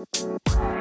Música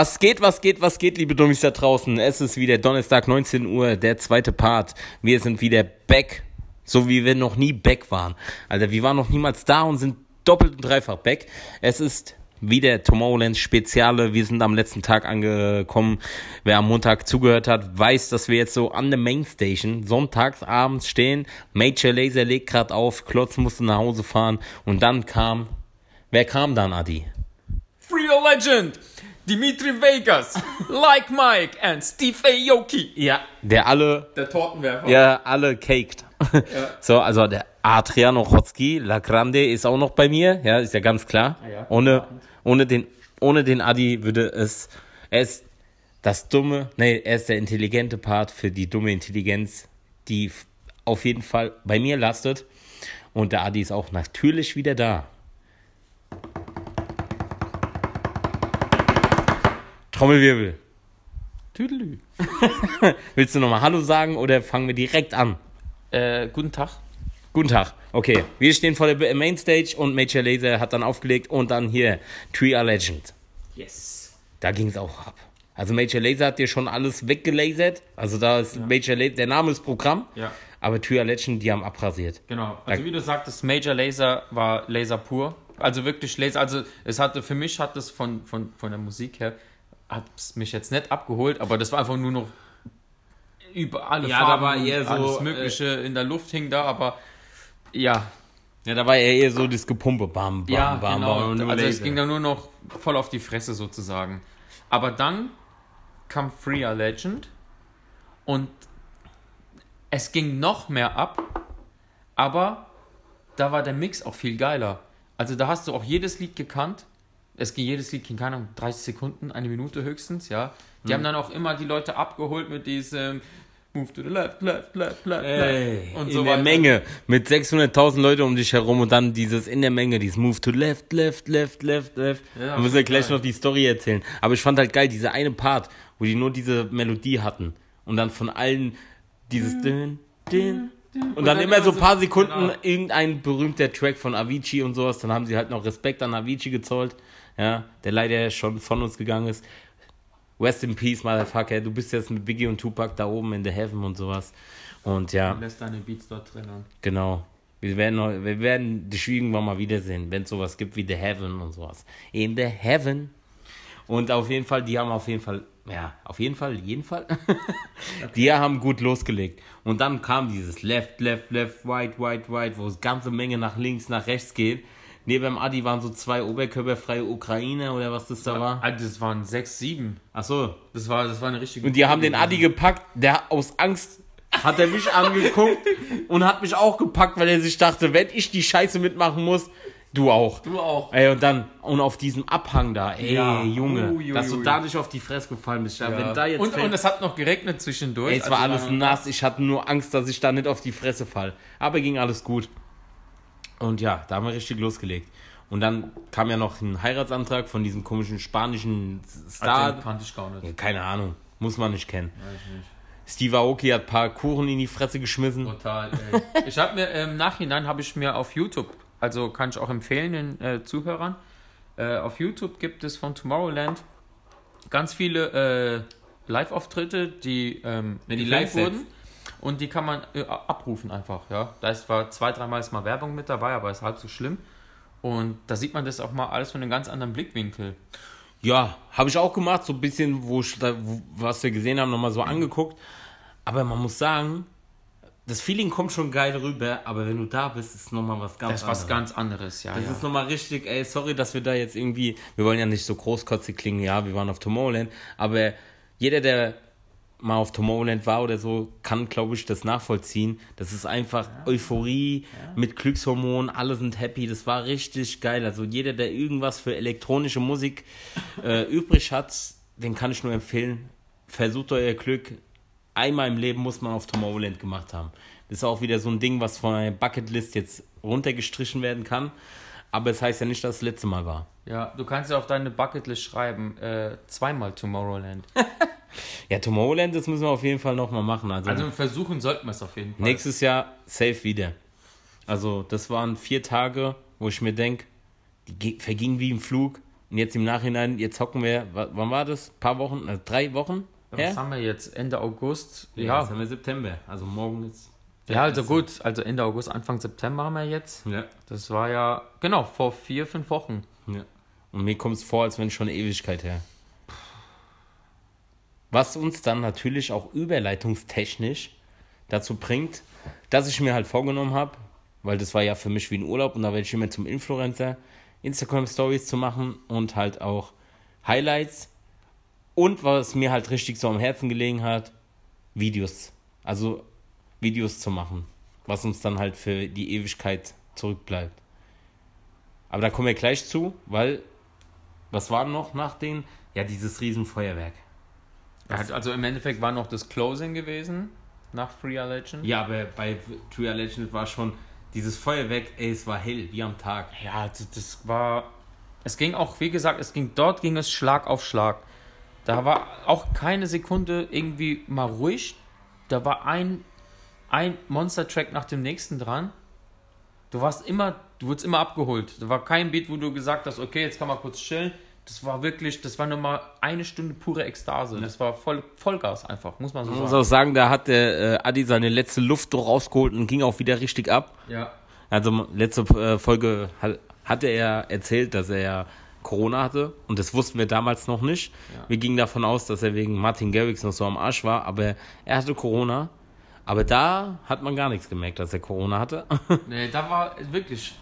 Was geht, was geht, was geht, liebe Dummies da draußen? Es ist wieder Donnerstag, 19 Uhr, der zweite Part. Wir sind wieder back, so wie wir noch nie back waren. Alter, wir waren noch niemals da und sind doppelt und dreifach back. Es ist wieder Tomorrowland Speziale. Wir sind am letzten Tag angekommen. Wer am Montag zugehört hat, weiß, dass wir jetzt so an der Mainstation sonntags abends stehen. Major Laser legt gerade auf, Klotz musste nach Hause fahren und dann kam, wer kam dann, Adi? Free Your Legend, Dimitri Vegas, Like Mike and Steve Aoki. Ja, der alle Der Tortenwerfer. Ja, alle caked. So, also der Adriano Chotzki, La Grande ist auch noch bei mir, ja, ist ja ganz klar. ja. Ohne, ohne den, ohne den Adi würde es, er ist das dumme, nee, er ist der intelligente Part für die dumme Intelligenz, die auf jeden Fall bei mir lastet. Und der Adi ist auch natürlich wieder da. Trommelwirbel. Tüdelü. Willst du nochmal Hallo sagen oder fangen wir direkt an? Äh, guten Tag. Guten Tag. Okay, wir stehen vor der Mainstage und Major Laser hat dann aufgelegt und dann hier Tree A Legend. Yes. Da ging es auch ab. Also Major Laser hat dir schon alles weggelasert. Also da ist Major Laser, der Name ist Programm, Ja, aber Tree A Legend, die haben abrasiert. genau. Also Da- wie du sagtest, Major Laser war Laser pur. Also wirklich Laser. Also es hatte, für mich hat es von, von, von der Musik her, hat es mich jetzt nicht abgeholt, aber das war einfach nur noch über alle Ja, da Farben, war eher so, alles mögliche in der Luft hing da, aber ja, Ja, da war er eher so das Gepumpe. Bam, bam, Ja, bam, genau. bam. also es ging dann nur noch voll auf die Fresse sozusagen. Aber dann kam Freer Legend und es ging noch mehr ab, aber da war der Mix auch viel geiler. Also da hast du auch jedes Lied gekannt. Es ging jedes Lied keine Ahnung, 30 Sekunden, eine Minute höchstens, ja. Die Hm. haben dann auch immer die Leute abgeholt mit diesem Move to the left, left, left, left, Ey, left und in so der weiter. Menge mit 600.000 Leute um dich herum und dann dieses in der Menge, dieses Move to left, left, left, left, left. Ja, Wir müssen ja gleich noch die Story erzählen. Aber ich fand halt geil, diese eine Part, wo die nur diese Melodie hatten und dann von allen dieses din, din, und, dann, dann immer so ein paar Sekunden genau. irgendein berühmter Track von Avicii und sowas. Dann haben sie halt noch Respekt an Avicii gezollt, ja, der leider schon von uns gegangen ist. Rest in Peace, Motherfucker. Du bist jetzt mit Biggie und Tupac da oben in the Heaven und sowas. Und ja. Lässt deine Beats dort drinnen. Genau. Wir werden, wir werden dich irgendwann mal wiedersehen, wenn es sowas gibt wie The Heaven und sowas. In The Heaven. Und auf jeden Fall, die haben auf jeden Fall, ja, auf jeden Fall, jeden Fall. Die haben gut losgelegt. Und dann kam dieses Left, Left, Left, Right, Right, Right, wo es ganze Menge nach links, nach rechts geht. Neben dem Adi waren so zwei oberkörperfreie Ukrainer oder was das da war. Ah, das waren sechs, sieben. Ach so. Das war, das war eine richtige. Und die haben den Adi gepackt, der aus Angst hat er mich angeguckt und hat mich auch gepackt, weil er sich dachte, wenn ich die Scheiße mitmachen muss, du auch. Du auch. Ey, und dann, und auf diesem Abhang da, ey, Ja. Junge, Ui, ui, dass du ui. da nicht auf die Fresse gefallen bist. Ja. Wenn da jetzt und, fällt- und es hat noch geregnet zwischendurch. ey, es war also alles nass, ich hatte nur Angst, dass ich da nicht auf die Fresse fall. Aber ging alles gut. Und ja, da haben wir richtig losgelegt. Und dann kam ja noch ein Heiratsantrag von diesem komischen spanischen Star. Den kannte ich gar nicht. Keine Ahnung, muss man nicht kennen. Weiß ich nicht. Steve Aoki hat ein paar Kuchen in die Fresse geschmissen. Total. Ey. ich habe mir im Nachhinein habe ich mir auf YouTube, also kann ich auch empfehlen den äh, Zuhörern, äh, auf YouTube gibt es von Tomorrowland ganz viele äh, Live-Auftritte, die, ähm, die Live-Sets. wurden. Und die kann man äh, abrufen einfach, ja. Da ist zwar zwei, dreimal ist mal Werbung mit dabei, aber ist halb so schlimm. Und da sieht man das auch mal alles von einem ganz anderen Blickwinkel. Ja, habe ich auch gemacht, so ein bisschen, wo, was wir gesehen haben, nochmal so angeguckt. Aber man muss sagen, das Feeling kommt schon geil rüber, aber wenn du da bist, ist nochmal was ganz Das ist was anderes. ganz anderes, ja. Das ja. ist nochmal richtig, ey, sorry, dass wir da jetzt irgendwie, wir wollen ja nicht so großkotzig klingen, ja, wir waren auf Tomorrowland, aber jeder, der mal auf Tomorrowland war oder so, kann, glaube ich, das nachvollziehen. Das ist einfach Euphorie mit Glückshormonen, alle sind happy, das war richtig geil. Also jeder, der irgendwas für elektronische Musik äh, übrig hat, den kann ich nur empfehlen, versucht euer Glück. Einmal im Leben muss man auf Tomorrowland gemacht haben. Das ist auch wieder so ein Ding, was von einer Bucketlist jetzt runtergestrichen werden kann. Aber es heißt ja nicht, dass es das letzte Mal war. Ja, du kannst ja auf deine Bucketlist schreiben, äh, zweimal Tomorrowland. Ja, Tomorrowland, das müssen wir auf jeden Fall nochmal machen. Also, Also versuchen sollten wir es auf jeden Fall. nächstes Jahr safe wieder. Also, das waren vier Tage, wo ich mir denke, die ge- vergingen wie im Flug. Und jetzt im Nachhinein, jetzt hocken wir, wa- wann war das? Ein paar Wochen, äh, drei Wochen? Was haben wir jetzt? Ende August? Ja, Ja. jetzt haben wir September. Also morgen ist. Ja, also gut. Also Ende August, Anfang September haben wir jetzt. Ja. Das war ja, genau, vor vier, fünf Wochen. ja. Und mir kommt es vor, als wenn schon eine Ewigkeit her. Was uns dann natürlich auch überleitungstechnisch dazu bringt, dass ich mir halt vorgenommen habe, weil das war ja für mich wie ein Urlaub und da werde ich immer zum Influencer, Instagram Stories zu machen und halt auch Highlights und was mir halt richtig so am Herzen gelegen hat, Videos. Also Videos zu machen, was uns dann halt für die Ewigkeit zurückbleibt. Aber da kommen wir gleich zu, weil was war noch nach den? Ja, dieses Riesenfeuerwerk. Ja, also im Endeffekt war noch das Closing gewesen nach Free A Legend. Ja, aber bei True Legend war schon dieses Feuerwerk, ey, es war hell, wie am Tag. Ja, das, das war. Es ging auch, wie gesagt, es ging dort ging es Schlag auf Schlag. Da war auch keine Sekunde irgendwie mal ruhig. Da war ein, ein Monster-Track nach dem nächsten dran. Du warst immer, du wurdest immer abgeholt. Da war kein Beat, wo du gesagt hast, okay, jetzt kann man kurz chillen. Das war wirklich, das war nur mal eine Stunde pure Ekstase. Das war voll, Vollgas einfach, muss man so Ich muss sagen. auch sagen, da hat der äh, Adi seine letzte Luft doch rausgeholt und ging auch wieder richtig ab. Ja. Also letzte äh, Folge hat, hatte er erzählt, dass er ja Corona hatte und das wussten wir damals noch nicht. Ja. Wir gingen davon aus, dass er wegen Martin Garrix noch so am Arsch war, aber er hatte Corona. Aber da hat man gar nichts gemerkt, dass er Corona hatte. Nee, da war wirklich.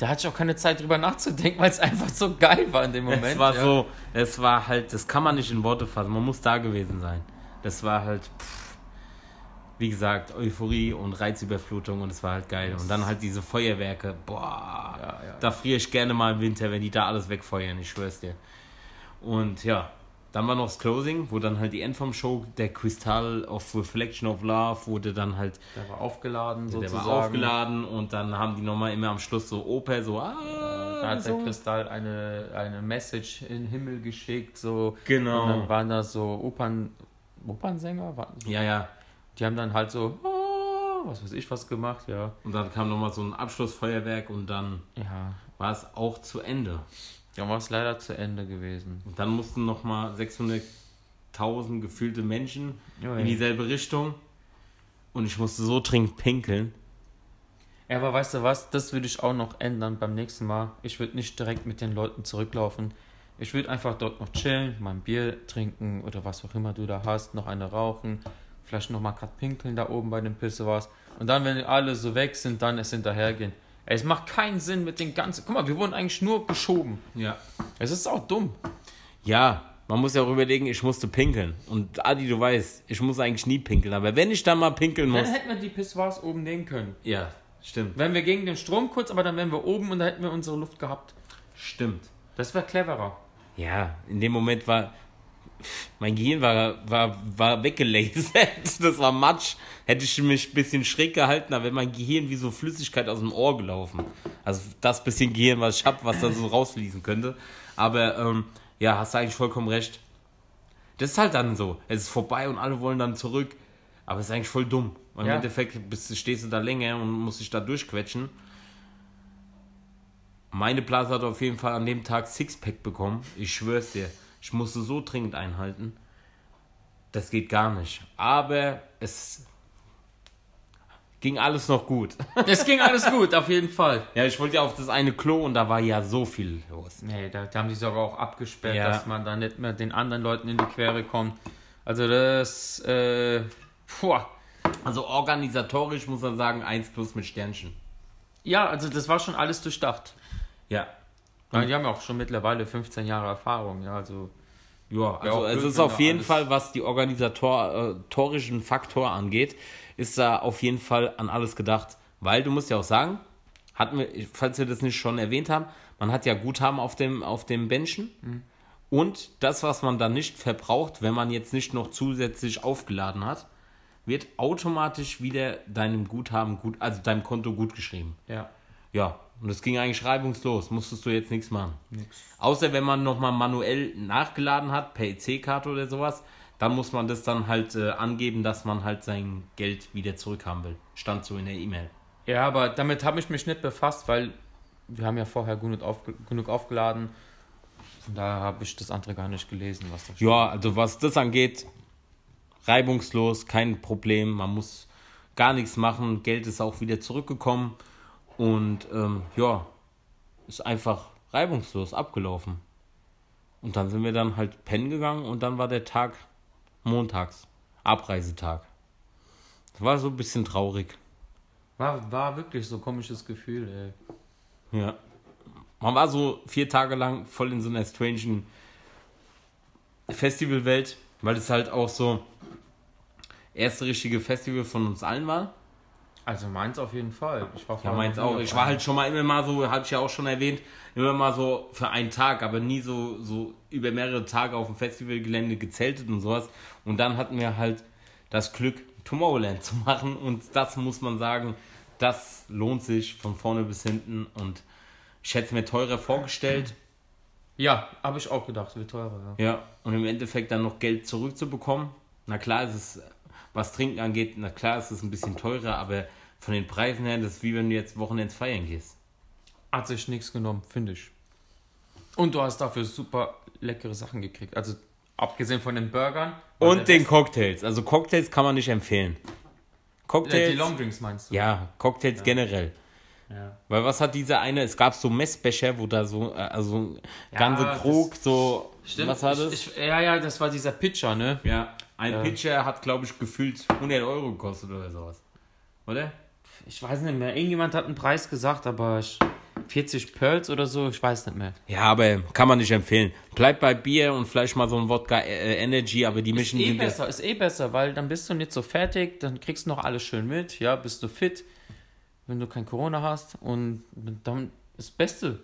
Da hatte ich auch keine Zeit drüber nachzudenken, weil es einfach so geil war in dem Moment. es war ja. so, es war halt, das kann man nicht in Worte fassen. Man muss da gewesen sein. Das war halt, pff, wie gesagt, Euphorie und Reizüberflutung und es war halt geil. Und dann halt diese Feuerwerke, boah, Ja, ja. da friere ich gerne mal im Winter, wenn die da alles wegfeuern, ich schwör's dir. Und ja, dann war noch das Closing, wo dann halt die Endform-Show, der Kristall of Reflection of Love, wurde dann halt, Der war aufgeladen der sozusagen. war aufgeladen und dann haben die nochmal immer am Schluss so Oper, so, ah, Da hat so. der Kristall eine, eine Message in den Himmel geschickt, so. Genau. Und dann waren da so Opern, Opernsänger, war- Ja, ja. die haben dann halt so, oh, was weiß ich was gemacht, ja. Und dann kam nochmal so ein Abschlussfeuerwerk und dann Ja, war es auch zu Ende. Dann war es leider zu Ende gewesen. Und dann mussten nochmal 600.000 gefühlte Menschen Ja, in dieselbe Richtung. Und ich musste so dringend pinkeln. Ja, aber weißt du was, das würde ich auch noch ändern beim nächsten Mal. Ich würde nicht direkt mit den Leuten zurücklaufen. Ich würde einfach dort noch chillen, mal ein Bier trinken oder was auch immer du da hast, noch eine rauchen, vielleicht noch mal grad pinkeln da oben bei dem Pisse was. Und dann, wenn alle so weg sind, dann es hinterhergehen. Es macht keinen Sinn mit den ganzen. Guck mal, wir wurden eigentlich nur geschoben. Ja. Es ist auch dumm. Ja, man muss ja auch überlegen, ich musste pinkeln. Und Adi, du weißt, ich muss eigentlich nie pinkeln. Aber wenn ich dann mal pinkeln Dann muss. hätten wir die Pissoirs oben nehmen können. Ja, stimmt. Wären wir gegen den Strom kurz, aber dann wären wir oben und da hätten wir unsere Luft gehabt. Stimmt. Das wäre cleverer. Ja, in dem Moment war. Mein Gehirn war, war, war weggelasert. Das war Matsch. Hätte ich mich ein bisschen schräg gehalten, aber mein Gehirn wie so Flüssigkeit aus dem Ohr gelaufen. Also das bisschen Gehirn, was ich habe, was da so rausfließen könnte. Aber ähm, ja, hast du eigentlich vollkommen recht. Das ist halt dann so. Es ist vorbei und alle wollen dann zurück. Aber es ist eigentlich voll dumm. Weil Ja. Im Endeffekt bist, stehst du da länger und musst dich da durchquetschen. Meine Blase hat auf jeden Fall an dem Tag Sixpack bekommen. Ich schwör's dir. Ich musste so dringend einhalten. Das geht gar nicht. Aber es ging alles noch gut. Es ging alles gut, auf jeden Fall. Ja, ich wollte ja auf das eine Klo und da war ja so viel los. Nee, da, da haben die sogar auch abgesperrt, Ja. dass man da nicht mehr den anderen Leuten in die Quere kommt. Also das, äh, puh. Also organisatorisch muss man sagen, 1 plus mit Sternchen. Ja, also das war schon alles durchdacht. Ja. Weil die haben ja auch schon mittlerweile 15 Jahre Erfahrung, ja, also. Ja, also auch es ist auf jeden Fall, was die organisatorischen Faktor angeht, ist da auf jeden Fall an alles gedacht. Weil du musst ja auch sagen, hatten wir, falls wir das nicht schon erwähnt haben, man hat ja Guthaben auf dem, auf dem Benchen. Und das, was man dann nicht verbraucht, wenn man jetzt nicht noch zusätzlich aufgeladen hat, wird automatisch wieder deinem Guthaben gut, also deinem Konto gut geschrieben. Ja. Ja, und das ging eigentlich reibungslos. Musstest du jetzt nichts machen. Außer wenn man nochmal manuell nachgeladen hat, per EC-Karte oder sowas, dann muss man das dann halt äh, angeben, dass man halt sein Geld wieder zurückhaben will. Stand so in der E-Mail. Ja, aber damit habe ich mich nicht befasst, weil wir haben ja vorher genug, aufge genug aufgeladen. Von daher habe ich das andere gar nicht gelesen, was da steht. Ja, also was das angeht, reibungslos, kein Problem. Man muss gar nichts machen. Geld ist auch wieder zurückgekommen. Und ähm, ja, ist einfach reibungslos abgelaufen. Und dann sind wir dann halt pennen gegangen und dann war der Tag montags, Abreisetag. Das war so ein bisschen traurig. War, war wirklich so ein komisches Gefühl, ey. Ja. Man war so vier Tage lang voll in so einer strangen Festivalwelt, weil es halt auch so erste richtige Festival von uns allen war. Also meins auf jeden Fall. Ich war Ja, meins auch. Ich war halt schon mal immer mal so, hatte ich ja auch schon erwähnt, immer mal so für einen Tag, aber nie so, so über mehrere Tage auf dem Festivalgelände gezeltet und sowas. Und dann hatten wir halt das Glück, Tomorrowland zu machen. Und das muss man sagen, das lohnt sich von vorne bis hinten. Und ich hätte es mir teurer vorgestellt. Ja, habe ich auch gedacht, wird teurer, ja. Ja, und im Endeffekt dann noch Geld zurückzubekommen. Na klar ist es, was Trinken angeht, na klar ist es ein bisschen teurer, aber von den Preisen her, das ist wie wenn du jetzt Wochenends feiern gehst. Hat sich nichts genommen, finde ich. Und du hast dafür super leckere Sachen gekriegt. Also abgesehen von den Burgern. Und den Rest- Cocktails. Also Cocktails kann man nicht empfehlen. Äh, Cocktails. Die Longdrinks meinst du? ja, Cocktails generell. Ja. Weil was hat dieser eine? Es gab so Messbecher, wo da so, äh, also Ja, ganze Krug, so. Stimmt. Was war das? Ich, ich, ja, ja, das war dieser Pitcher, ne? ja, ein Ja. Pitcher hat, glaube ich, gefühlt 100 Euro gekostet oder sowas. Oder? Ich weiß nicht mehr. Irgendjemand hat einen Preis gesagt, aber ich, 40 Pearls oder so, ich weiß nicht mehr. Ja, aber kann man nicht empfehlen. Bleibt bei Bier und vielleicht mal so ein Wodka äh, Energy, aber die Ist mischen eh sind ja- besser, ist eh besser, weil dann bist du nicht so fertig, dann kriegst du noch alles schön mit, ja, bist du fit, wenn du kein Corona hast und dann ist das Beste.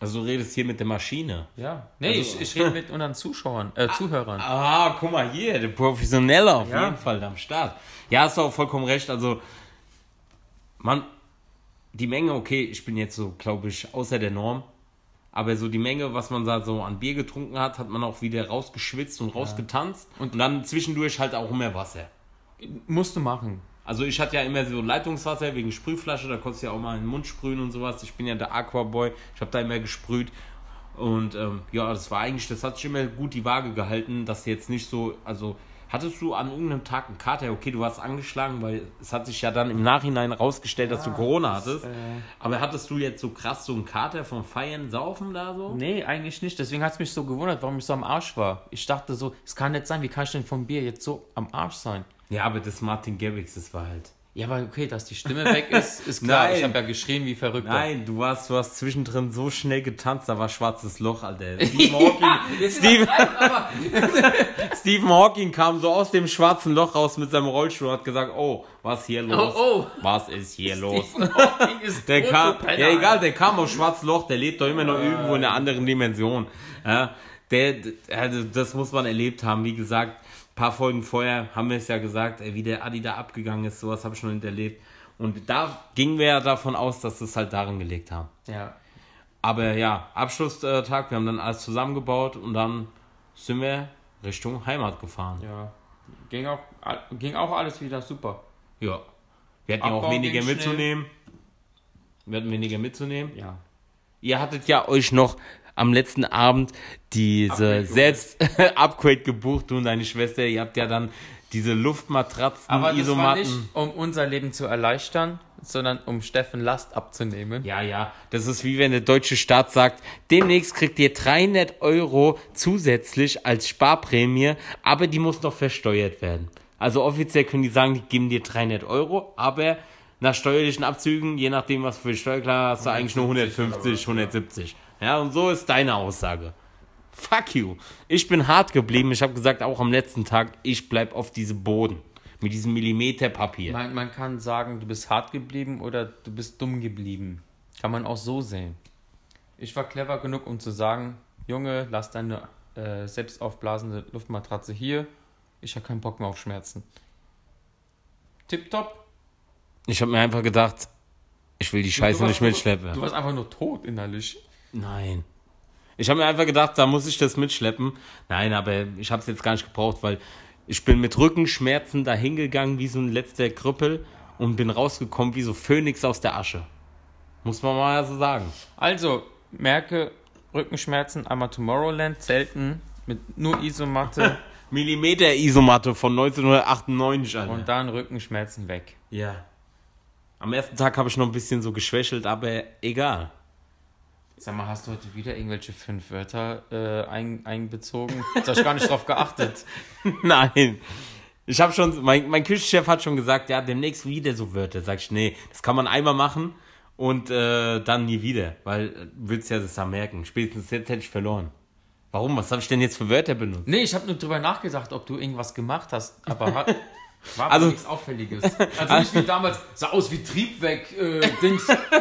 Also du redest hier mit der Maschine. Ja. Nee, Also- ich, ich rede mit unseren Zuschauern, äh, Zuhörern. Ah, guck mal hier, der Professionelle auf Ja. jeden Fall am Start. Ja, hast du auch vollkommen recht. Also, man, die Menge, okay, ich bin jetzt so, glaube ich, außer der Norm. Aber so die Menge, was man da so an Bier getrunken hat, hat man auch wieder rausgeschwitzt und rausgetanzt. Und dann zwischendurch halt auch immer Wasser. Musst du machen. Also ich hatte ja immer so Leitungswasser wegen Sprühflasche, da konntest du ja auch mal in den Mund sprühen und sowas. Ich bin ja der Aquaboy, ich habe da immer gesprüht. Und ähm, ja, das war eigentlich, das hat sich immer gut die Waage gehalten, dass jetzt nicht so, also hattest du an irgendeinem Tag einen Kater, okay, du warst angeschlagen, weil es hat sich ja dann im Nachhinein rausgestellt, dass du Corona hattest. äh, Aber hattest du jetzt so krass so einen Kater vom Feiern, Saufen da so? Nee, eigentlich nicht. Deswegen hat es mich so gewundert, warum ich so am Arsch war. Ich dachte so, es kann nicht sein, wie kann ich denn vom Bier jetzt so am Arsch sein? Ja, aber das Martin Garrix, das war halt. Ja, aber okay, dass die Stimme weg ist, ist klar. Nein. Ich habe ja geschrien wie verrückt. Nein, du warst, du hast zwischendrin so schnell getanzt, da war schwarzes Loch, Alter. Stephen Hawking, Stephen, Stephen Hawking kam so aus dem schwarzen Loch raus mit seinem Rollstuhl und hat gesagt, oh, was hier los? Oh, oh. Was ist hier los? Hawking ist Der kam, Penner, ja egal, der kam aus schwarzes Loch, der lebt doch immer noch irgendwo in einer anderen Dimension. Ja, der, also das muss man erlebt haben, wie gesagt, ein paar Folgen vorher haben wir es ja gesagt, ey, wie der Adi da abgegangen ist, sowas habe ich nicht erlebt. Und da gingen wir ja davon aus, dass sie es halt darin gelegt haben. Ja. Aber ja, Abschlusstag, wir haben dann alles zusammengebaut und dann sind wir Richtung Heimat gefahren. Ja. Ging auch, ging auch alles wieder super. Ja. Wir hatten ja auch weniger ging schnell. mitzunehmen. Wir hatten weniger mitzunehmen. Ja. Ihr hattet ja euch noch am letzten Abend diese Upgrade gebucht. selbst Upgrade gebucht, du und deine Schwester. Ihr habt ja dann diese Luftmatratzen, Aber das war Isomatten. nicht, um unser Leben zu erleichtern, sondern um Steffen Last abzunehmen. Ja, ja, das ist wie wenn der deutsche Staat sagt, demnächst kriegt ihr 300 Euro zusätzlich als Sparprämie, aber die muss noch versteuert werden. Also offiziell können die sagen, die geben dir 300 Euro, aber nach steuerlichen Abzügen, je nachdem was für Steuerklar hast du eigentlich nur 150, 170. Ja, und so ist deine Aussage. Fuck you. Ich bin hart geblieben. Ich habe gesagt, auch am letzten Tag, ich bleib auf diesem Boden. Mit diesem Millimeter Papier. Man, man kann sagen, du bist hart geblieben oder du bist dumm geblieben. Kann man auch so sehen. Ich war clever genug, um zu sagen, Junge, lass deine äh, selbst aufblasende Luftmatratze hier. Ich habe keinen Bock mehr auf Schmerzen. Tipptopp. Ich habe mir einfach gedacht, ich will die Scheiße nicht mitschleppen. Du warst einfach nur tot innerlich. Nein. Ich habe mir einfach gedacht, da muss ich das mitschleppen. Nein, aber ich habe es jetzt gar nicht gebraucht, weil ich bin mit Rückenschmerzen dahingegangen wie so ein letzter Krüppel und bin rausgekommen wie so Phönix aus der Asche. Muss man mal so sagen. Also, merke Rückenschmerzen, einmal Tomorrowland, Zelten mit nur Isomatte Millimeter Isomatte von 1998, Alter. und dann Rückenschmerzen weg. ja. Am ersten Tag habe ich noch ein bisschen so geschwächelt, aber egal. Sag mal, hast du heute wieder irgendwelche fünf Wörter äh, ein, einbezogen? Da hab ich gar nicht drauf geachtet. Nein. Ich habe schon, mein, mein Küchenchef hat schon gesagt, ja, demnächst wieder so Wörter. Sag ich, nee, das kann man einmal machen und äh, dann nie wieder, weil äh, würdest ja das da merken. Spätestens jetzt hätte ich verloren. Warum? Was habe ich denn jetzt für Wörter benutzt? Nee, ich habe nur drüber nachgedacht, ob du irgendwas gemacht hast, aber war Also- nichts Auffälliges. Also nicht wie damals, sah aus wie Triebweg, äh.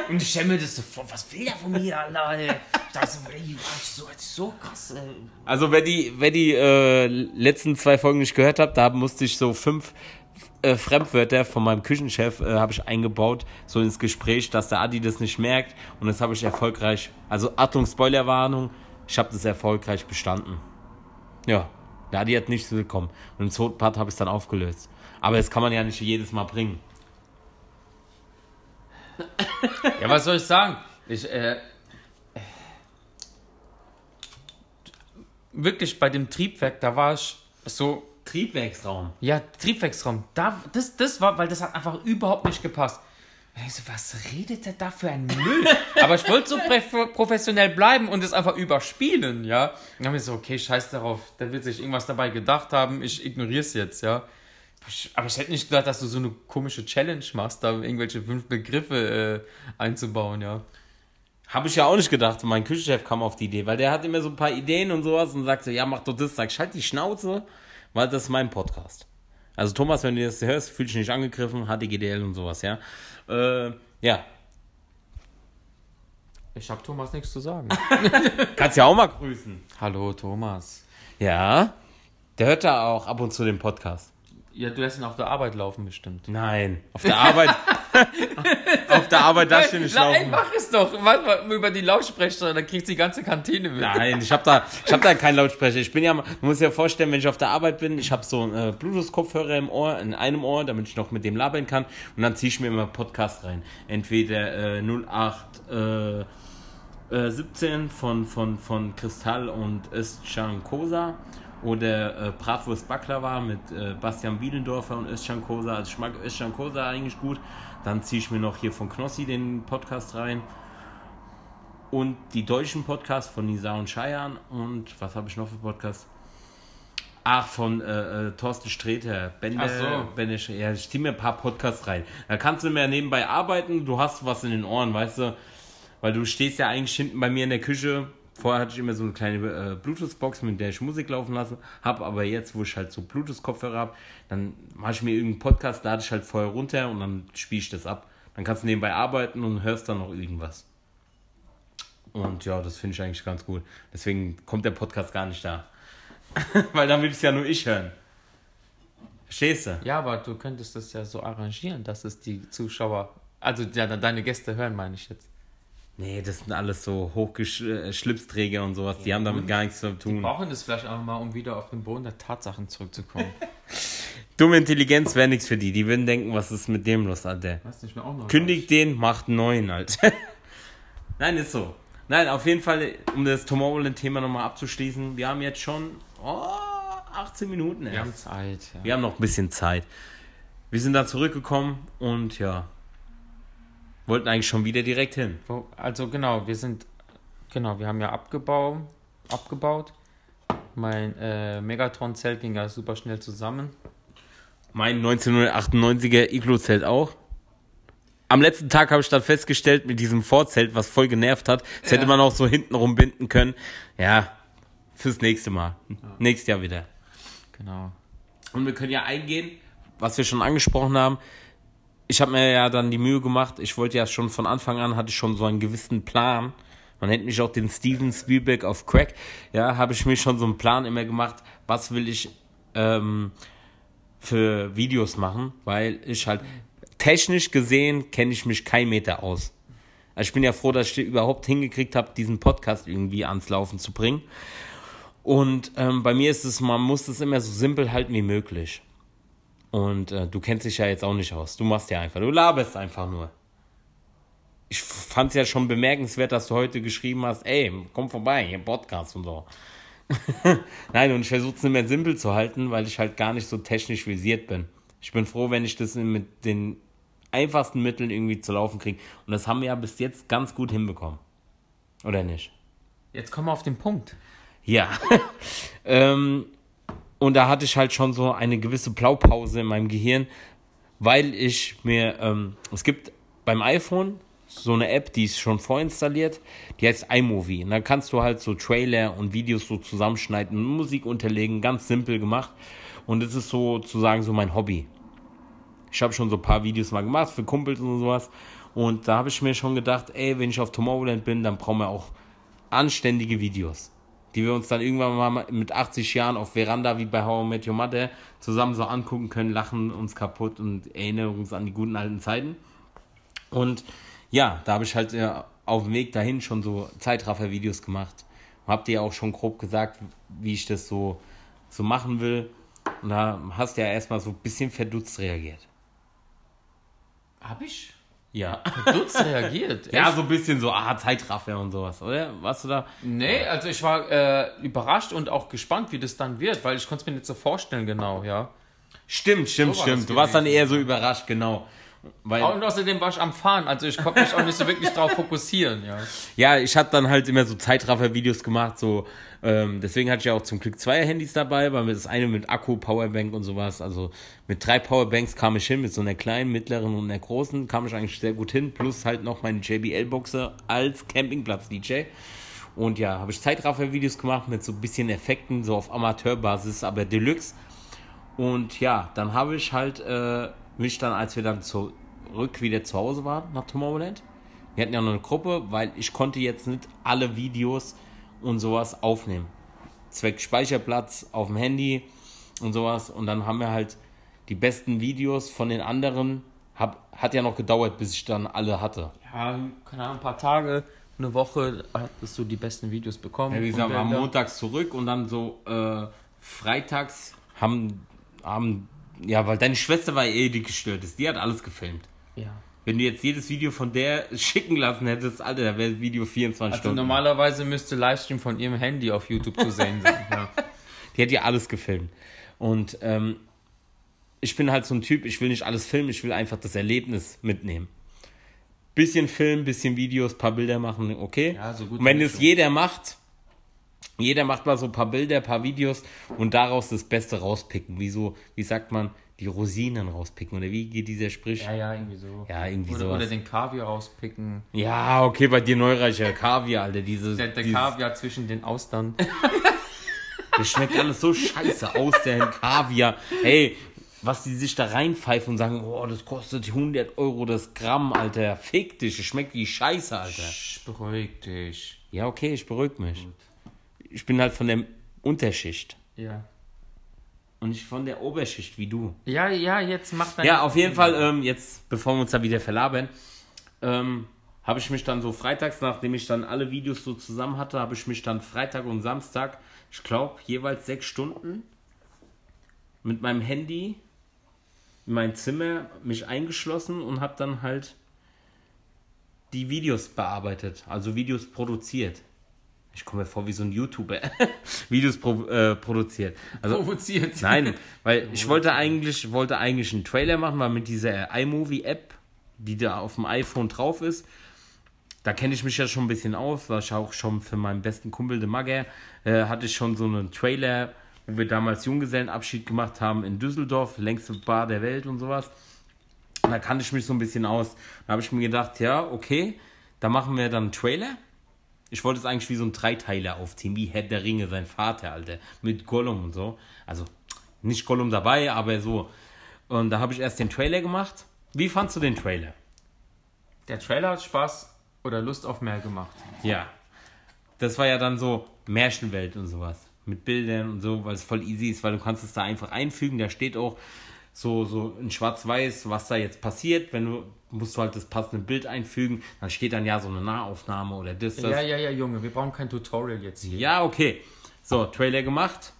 Und ich mir das so vor, was will der von mir, Alter? ey? Ich dachte so, ey, so, so krass, äh. Also wer die, wer die äh, letzten zwei Folgen nicht gehört hat, da musste ich so fünf äh, Fremdwörter von meinem Küchenchef äh, habe ich eingebaut, so ins Gespräch, dass der Adi das nicht merkt und das habe ich erfolgreich, also Achtung, Spoilerwarnung, ich habe das erfolgreich bestanden. Ja, der Adi hat nichts bekommen und im zweiten Part habe ich es dann aufgelöst. Aber das kann man ja nicht jedes Mal bringen. Ja, was soll ich sagen? Ich, äh, wirklich bei dem Triebwerk, da war ich so, Triebwerksraum. ja, Triebwerksraum, da, das, das war, weil das hat einfach überhaupt nicht gepasst. Ich so, was redet der da für ein Müll? Aber ich wollte so professionell bleiben und es einfach überspielen, ja. Und dann habe ich so, okay, scheiß darauf, der wird sich irgendwas dabei gedacht haben, ich ignoriere es jetzt, ja. Aber ich hätte nicht gedacht, dass du so eine komische Challenge machst, da irgendwelche fünf Begriffe äh, einzubauen, ja. Habe ich ja auch nicht gedacht. Mein Küchenchef kam auf die Idee, weil der hat immer so ein paar Ideen und sowas und sagt so, ja, mach doch das. Sag ich, halt die Schnauze, weil das ist mein Podcast. Also Thomas, wenn du das hörst, fühl dich nicht angegriffen, HDGDL und sowas, ja. Äh, ja, Ich habe Thomas nichts zu sagen. kannst ja auch mal grüßen. Hallo Thomas. Ja, der hört da auch ab und zu den Podcast. Ja, du lässt ihn auf der Arbeit laufen bestimmt. Nein, auf der Arbeit, auf der Arbeit darfst du nicht Nein, laufen. mach es doch. Mach mal über die Lautsprecher, dann kriegst du die ganze Kantine mit. Nein, ich habe da, ich hab da keinen Lautsprecher. Ich bin ja, man muss sich ja vorstellen, wenn ich auf der Arbeit bin, ich habe so einen äh, Bluetooth-Kopfhörer im Ohr, in einem Ohr, damit ich noch mit dem labern kann. Und dann ziehe ich mir immer Podcast rein. Entweder äh, 08 äh, äh, 17 von, von, von Kristall und Özcan Kosa oder äh, Bratwurst Baklava mit äh, Bastian Bielendorfer und Özcan Kosa. Also ich mag Özcan Kosa eigentlich gut. Dann ziehe ich mir noch hier von Knossi den Podcast rein und die deutschen Podcasts von Nisa und Scheiern und was habe ich noch für Podcasts? Ach, von äh, äh, Thorsten Sträter, Bände, Ach so. Bände, ja, ich ziehe mir ein paar Podcasts rein. Da kannst du mehr nebenbei arbeiten, du hast was in den Ohren, weißt du, weil du stehst ja eigentlich hinten bei mir in der Küche. Vorher hatte ich immer so eine kleine äh, Bluetooth-Box, mit der ich Musik laufen lassen habe, aber jetzt, wo ich halt so Bluetooth-Kopfhörer habe, dann mache ich mir irgendeinen Podcast, lade ich halt vorher runter und dann spiele ich das ab. Dann kannst du nebenbei arbeiten und hörst dann noch irgendwas. Und ja, das finde ich eigentlich ganz gut. Deswegen kommt der Podcast gar nicht da. Weil dann will es ja nur ich hören. Verstehst du? Ja, aber du könntest das ja so arrangieren, dass es die Zuschauer, also ja, deine Gäste hören, meine ich jetzt. Nee, das sind alles so Hochgeschlipsträger und sowas. Die haben damit gar nichts zu Die tun. brauchen das vielleicht auch mal, um wieder auf den Boden der Tatsachen zurückzukommen. Dumme Intelligenz wäre nichts für die. Die würden denken, was ist mit dem los, Alter. Du, ich mir auch noch. Kündigt den, macht einen neuen, Alter. Nein, ist so. Nein, auf jeden Fall, um das Tomorrowland-Thema nochmal abzuschließen. Wir haben jetzt schon oh, 18 Minuten erst. Wir haben Zeit. Ja. Wir haben noch ein bisschen Zeit. Wir sind dann zurückgekommen und ja, wollten eigentlich schon wieder direkt hin. Wo- Also genau, wir sind, genau, wir haben ja abgebaut, abgebaut. Mein äh, Megatron-Zelt ging ja super schnell zusammen. Mein 1998er Iglo-Zelt auch. Am letzten Tag habe ich dann festgestellt, mit diesem Vorzelt, was voll genervt hat, das hätte Ja. man auch so hinten rumbinden können. Ja, fürs nächste Mal. Nächstes Jahr wieder. Genau. Und wir können ja eingehen, was wir schon angesprochen haben. Ich habe mir ja dann die Mühe gemacht, ich wollte ja schon von Anfang an, hatte ich schon so einen gewissen Plan, Man nennt mich auch den Steven Spielberg auf Crack. Ja, habe ich mir schon so einen Plan immer gemacht, was will ich ähm, für Videos machen, weil ich halt technisch gesehen kenne ich mich kein Meter aus. Also ich bin ja froh, dass ich überhaupt hingekriegt habe, diesen Podcast irgendwie ans Laufen zu bringen. Und ähm, bei mir ist es, man muss es immer so simpel halten wie möglich. Und äh, du kennst dich ja jetzt auch nicht aus. Du machst ja einfach, du laberst einfach nur. Ich fand es ja schon bemerkenswert, dass du heute geschrieben hast, ey, komm vorbei, hier Podcast und so. Nein, und ich versuche es nicht mehr simpel zu halten, weil ich halt gar nicht so technisch visiert bin. Ich bin froh, wenn ich das mit den einfachsten Mitteln irgendwie zu laufen kriege. Und das haben wir ja bis jetzt ganz gut hinbekommen. Oder nicht? Jetzt kommen wir auf den Punkt. Ja. ähm, und da hatte ich halt schon so eine gewisse Blaupause in meinem Gehirn, weil ich mir, ähm, es gibt beim iPhone so eine App, die ist schon vorinstalliert, die heißt iMovie. Und dann kannst du halt so Trailer und Videos so zusammenschneiden Musik unterlegen, ganz simpel gemacht. Und das ist sozusagen so mein Hobby. Ich habe schon so ein paar Videos mal gemacht für Kumpels und sowas. Und da habe ich mir schon gedacht, ey, wenn ich auf Tomorrowland bin, dann brauchen wir auch anständige Videos. Die wir uns dann irgendwann mal mit 80 Jahren auf Veranda wie bei How I Met Your Mother zusammen so angucken können, lachen uns kaputt und erinnern uns an die guten alten Zeiten. Und ja, da habe ich halt äh, auf dem Weg dahin schon so Zeitraffer-Videos gemacht. Hab dir auch schon grob gesagt, wie ich das so, so machen will. Und da hast du ja erstmal so ein bisschen verdutzt reagiert. Hab ich? Ja. Verdutzt reagiert. Ja, Echt? so ein bisschen so, ah, Zeitraffer und sowas, oder? Warst du da? Nee, also ich war äh, überrascht und auch gespannt, wie das dann wird, weil ich konnte es mir nicht so vorstellen, genau, ja. Stimmt, stimmt, So stimmt. Du warst dann eher so überrascht, genau. Weil, Und außerdem war ich am Fahren, also ich konnte mich auch nicht so wirklich drauf fokussieren, ja. ja, ich habe dann halt immer so Zeitraffer-Videos gemacht, so, ähm, deswegen hatte ich ja auch zum Glück zwei Handys dabei, weil das eine mit Akku, Powerbank und sowas, also mit drei Powerbanks kam ich hin, mit so einer kleinen, mittleren und einer großen, kam ich eigentlich sehr gut hin, plus halt noch meine JBL-Boxer als Campingplatz-DJ. Und ja, habe ich Zeitraffer-Videos gemacht mit so ein bisschen Effekten, so auf Amateurbasis, aber Deluxe. Und ja, dann habe ich halt äh, mich dann, als wir dann zurück wieder zu Hause waren nach Tomorrowland, wir hatten ja noch eine Gruppe, weil ich konnte jetzt nicht alle Videos und sowas aufnehmen. Zweck Speicherplatz auf dem Handy und sowas. Und dann haben wir halt die besten Videos von den anderen. Hab, hat ja noch gedauert, bis ich dann alle hatte. Ja, keine Ahnung, ein paar Tage, eine Woche hattest du die besten Videos bekommen. Ja, wie gesagt, Bilder. montags zurück und dann so äh, freitags haben, haben, ja, weil deine Schwester war eh die gestört ist, die hat alles gefilmt. Ja. Wenn du jetzt jedes Video von der schicken lassen hättest, Alter, da wäre das Video 24 Also Stunden. normalerweise müsste Livestream von ihrem Handy auf YouTube zu sehen sein. Ja. Die hat ja alles gefilmt. Und ähm, ich bin halt so ein Typ, ich will nicht alles filmen, ich will einfach das Erlebnis mitnehmen. Bisschen Film, bisschen Videos, paar Bilder machen, okay. Ja, so gut und wenn es jeder macht, jeder macht mal so ein paar Bilder, paar Videos und daraus das Beste rauspicken. Wie so, wie sagt man, die Rosinen rauspicken. Oder wie geht dieser Sprich? ja, ja, irgendwie so. Ja, irgendwie oder, sowas. oder den Kaviar rauspicken. Ja, okay, bei dir Neureicher Kaviar, Alter. Dieses, Der, der dieses, Kaviar zwischen den Austern. Das schmeckt alles so scheiße aus, der Kaviar. Hey, was die sich da reinpfeifen und sagen, oh, das kostet 100 Euro das Gramm, Alter. Fick dich, das schmeckt wie Scheiße, Alter. Sch, beruhig dich. Ja, okay, ich beruhig mich. Ich bin halt von der Unterschicht Ja. und nicht von der Oberschicht wie du. Ja, ja, jetzt mach dein. Ja, auf jeden Fall, ähm, jetzt, bevor wir uns da wieder verlabern, ähm, habe ich mich dann so freitags, nachdem ich dann alle Videos so zusammen hatte, habe ich mich dann Freitag und Samstag, ich glaube, jeweils sechs Stunden mit meinem Handy in mein Zimmer mich eingeschlossen und habe dann halt die Videos bearbeitet, also Videos produziert. Ich komme mir vor wie so ein YouTuber. Videos pro, äh, produziert. Also, provoziert. Nein, weil ich wollte eigentlich, wollte eigentlich einen Trailer machen, weil mit dieser iMovie-App, die da auf dem iPhone drauf ist, da kenne ich mich ja schon ein bisschen aus, war ich auch schon für meinen besten Kumpel, den Magger, äh, hatte ich schon so einen Trailer, wo wir damals Junggesellenabschied gemacht haben in Düsseldorf, längste Bar der Welt und sowas. Und da kannte ich mich so ein bisschen aus. Da habe ich mir gedacht, ja, okay, da machen wir dann einen Trailer. Ich wollte es eigentlich wie so ein Dreiteiler aufziehen, wie Herr der Ringe, sein Vater, Alter, mit Gollum und so. Also nicht Gollum dabei, aber so. Und da habe ich erst den Trailer gemacht. Wie fandst du den Trailer? Der Trailer hat Spaß oder Lust auf mehr gemacht. Ja. das war ja dann so Märchenwelt und sowas. Mit Bildern und so, weil es voll easy ist, weil du kannst es da einfach einfügen. Da steht auch so, so in schwarz-weiß, was da jetzt passiert. Wenn du, musst du halt das passende Bild einfügen. Dann steht dann ja so eine Nahaufnahme oder das, das. Ja, ja, ja, Junge, wir brauchen kein Tutorial jetzt hier. Ja, okay. So, Trailer gemacht.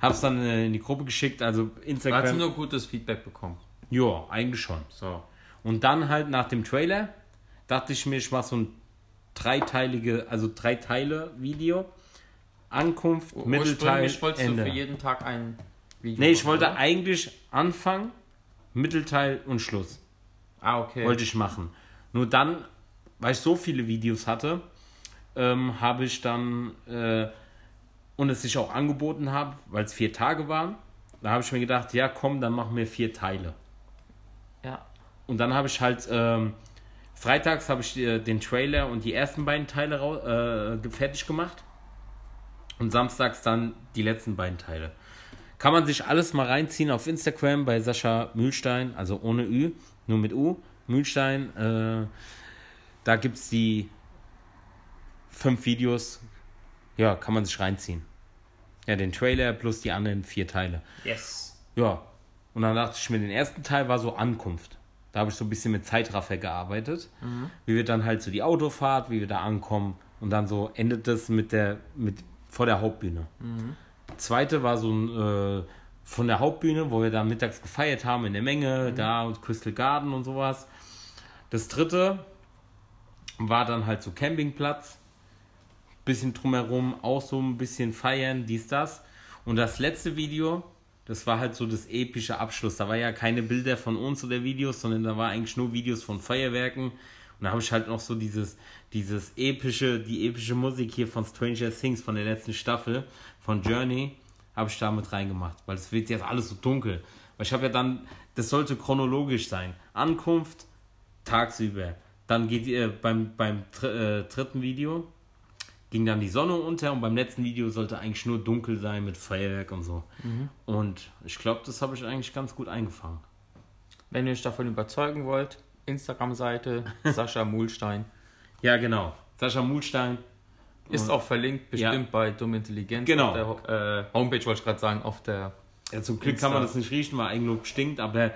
Hab's dann äh, in die Gruppe geschickt, also Instagram. sie nur gutes Feedback bekommen. Ja, eigentlich schon. So. Und dann halt nach dem Trailer dachte ich mir, ich mache so ein dreiteilige, also drei Teile Video. Ankunft, Mittelteil, Ursprünglich wolltest Ende. du für jeden Tag ein Video Nee, ich machen, wollte oder? eigentlich Anfang, Mittelteil und Schluss. Ah, okay. Wollte ich machen. Nur dann, weil ich so viele Videos hatte, ähm, habe ich dann äh, und es sich auch angeboten habe, weil es vier Tage waren, da habe ich mir gedacht, ja komm, dann machen wir vier Teile. ja. Und dann habe ich halt ähm, freitags habe ich äh, den Trailer und die ersten beiden Teile äh, fertig gemacht und samstags dann die letzten beiden Teile. Kann man sich alles mal reinziehen auf Instagram bei Sascha Mühlstein, also ohne Ü, nur mit U. Mühlstein, äh, da gibt es die fünf Videos, ja, kann man sich reinziehen. Ja, den Trailer plus die anderen vier Teile. Yes. Ja, und dann dachte ich mir, den ersten Teil war so Ankunft. Da habe ich so ein bisschen mit Zeitraffer gearbeitet. Wie wir dann halt so die Autofahrt, wie wir da ankommen. Und dann so endet das mit der, mit, vor der Hauptbühne. Zweite war so ein, äh, von der Hauptbühne, wo wir da mittags gefeiert haben in der Menge, da und Crystal Garden und sowas. Das dritte war dann halt so Campingplatz. Bisschen drumherum, auch so ein bisschen feiern, dies, das. Und das letzte Video, das war halt so das epische Abschluss. Da war ja keine Bilder von uns oder Videos, sondern da war eigentlich nur Videos von Feuerwerken. Und da habe ich halt noch so dieses, dieses epische, die epische Musik hier von Stranger Things von der letzten Staffel, von Journey, habe ich da mit reingemacht. Weil es wird jetzt alles so dunkel. Weil ich habe ja dann, das sollte chronologisch sein. Ankunft, tagsüber. Dann geht äh, beim, beim dr- äh, dritten Video ging dann die Sonne unter und beim letzten Video sollte eigentlich nur dunkel sein mit Feuerwerk und so. Und ich glaube, das habe ich eigentlich ganz gut eingefangen. Wenn ihr euch davon überzeugen wollt, Instagram-Seite Sascha Mulstein. Ja, genau. Sascha Mulstein. Ist auch verlinkt, bestimmt Ja. bei Dumm Intelligenz. Genau. Auf der äh, Homepage wollte ich gerade sagen, auf der. Ja, zum Glück Insta. kann man das nicht riechen, weil Eigenlob stinkt, aber